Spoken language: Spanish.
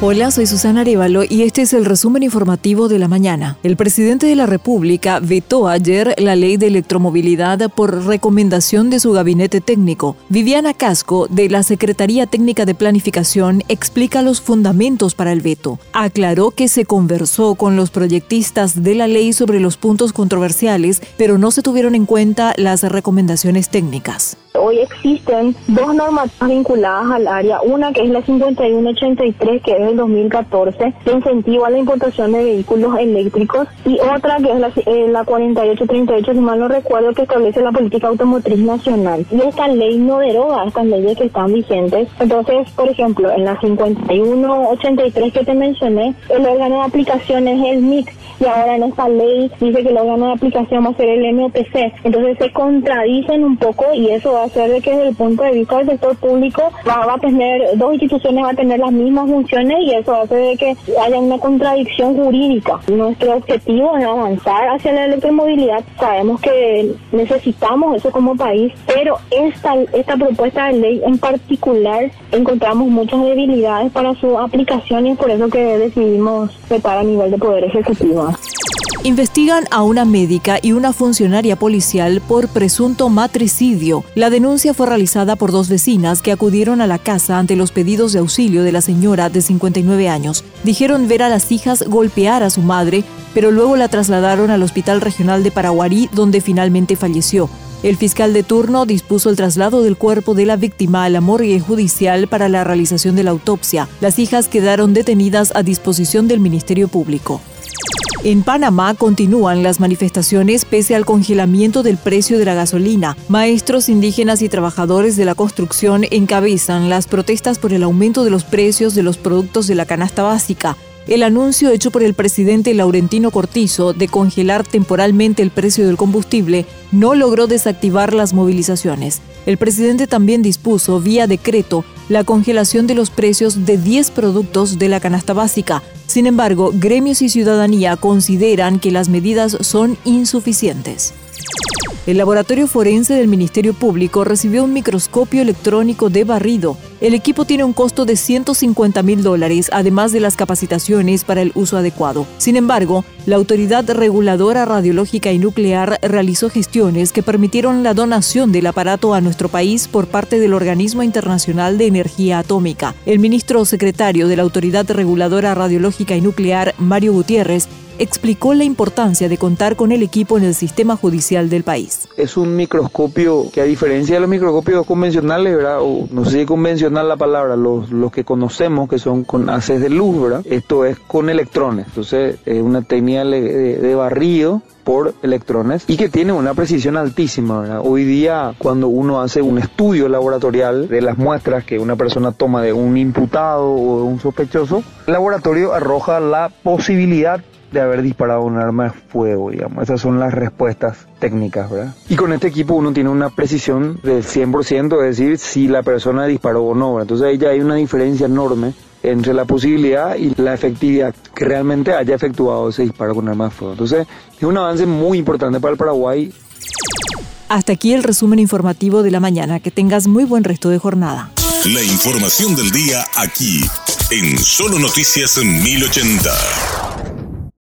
Hola, soy Susana Arevalo y este es el resumen informativo de la mañana. El presidente de la República vetó ayer la ley de electromovilidad por recomendación de su gabinete técnico. Viviana Casco, de la Secretaría Técnica de Planificación, explica los fundamentos para el veto. Aclaró que se conversó con los proyectistas de la ley sobre los puntos controversiales, pero no se tuvieron en cuenta las recomendaciones técnicas. Hoy existen dos normativas vinculadas al área, una que es la 5183, que es del 2014, que incentiva la importación de vehículos eléctricos, y otra que es la, la 4838, si mal no recuerdo, que establece la política automotriz nacional. Y esta ley no deroga estas leyes que están vigentes. Entonces, por ejemplo, en la 5183 que te mencioné, el órgano de aplicación es el MIX, y ahora en esta ley dice que el órgano de aplicación va a ser el MOPC. Entonces se contradicen un poco y eso va a hacer de que desde el punto de vista del sector público va, a tener, dos instituciones van a tener las mismas funciones y eso hace de que haya una contradicción jurídica. Nuestro objetivo es avanzar hacia la electromovilidad. Sabemos que necesitamos eso como país, pero esta, esta propuesta de ley en particular encontramos muchas debilidades para su aplicación y es por eso que decidimos vetar a nivel de Poder Ejecutivo. Investigan a una médica y una funcionaria policial por presunto matricidio. La denuncia fue realizada por dos vecinas que acudieron a la casa ante los pedidos de auxilio de la señora de 59 años. Dijeron ver a las hijas golpear a su madre, pero luego la trasladaron al Hospital Regional de Paraguarí, donde finalmente falleció. El fiscal de turno dispuso el traslado del cuerpo de la víctima a la morgue judicial para la realización de la autopsia. Las hijas quedaron detenidas a disposición del Ministerio Público. En Panamá continúan las manifestaciones pese al congelamiento del precio de la gasolina. Maestros indígenas y trabajadores de la construcción encabezan las protestas por el aumento de los precios de los productos de la canasta básica. El anuncio hecho por el presidente Laurentino Cortizo de congelar temporalmente el precio del combustible no logró desactivar las movilizaciones. El presidente también dispuso, vía decreto, la congelación de los precios de 10 productos de la canasta básica. Sin embargo, gremios y ciudadanía consideran que las medidas son insuficientes. El laboratorio forense del Ministerio Público recibió un microscopio electrónico de barrido. El equipo tiene un costo de 150 mil dólares, además de las capacitaciones para el uso adecuado. Sin embargo, la Autoridad Reguladora Radiológica y Nuclear realizó gestiones que permitieron la donación del aparato a nuestro país por parte del Organismo Internacional de Energía Atómica. El ministro secretario de la Autoridad Reguladora Radiológica y Nuclear, Mario Gutiérrez, explicó la importancia de contar con el equipo en el sistema judicial del país. Es un microscopio que a diferencia de los microscopios convencionales. O no sé si convencional la palabra, los, que conocemos que son con haces de luz. Esto es con electrones, entonces es una técnica de, de barrido por electrones y que tiene una precisión altísima. Hoy día cuando uno hace un estudio laboratorial de las muestras que una persona toma de un imputado o de un sospechoso, el laboratorio arroja la posibilidad de haber disparado un arma de fuego, digamos. Esas son las respuestas técnicas, ¿verdad? Y con este equipo uno tiene una precisión del 100%, es decir, si la persona disparó o no. Entonces ahí ya hay una diferencia enorme entre la posibilidad y la efectividad que realmente haya efectuado ese disparo con arma de fuego. Entonces es un avance muy importante para el Paraguay. Hasta aquí el resumen informativo de la mañana. Que tengas muy buen resto de jornada. La información del día aquí, en Solo Noticias 1080.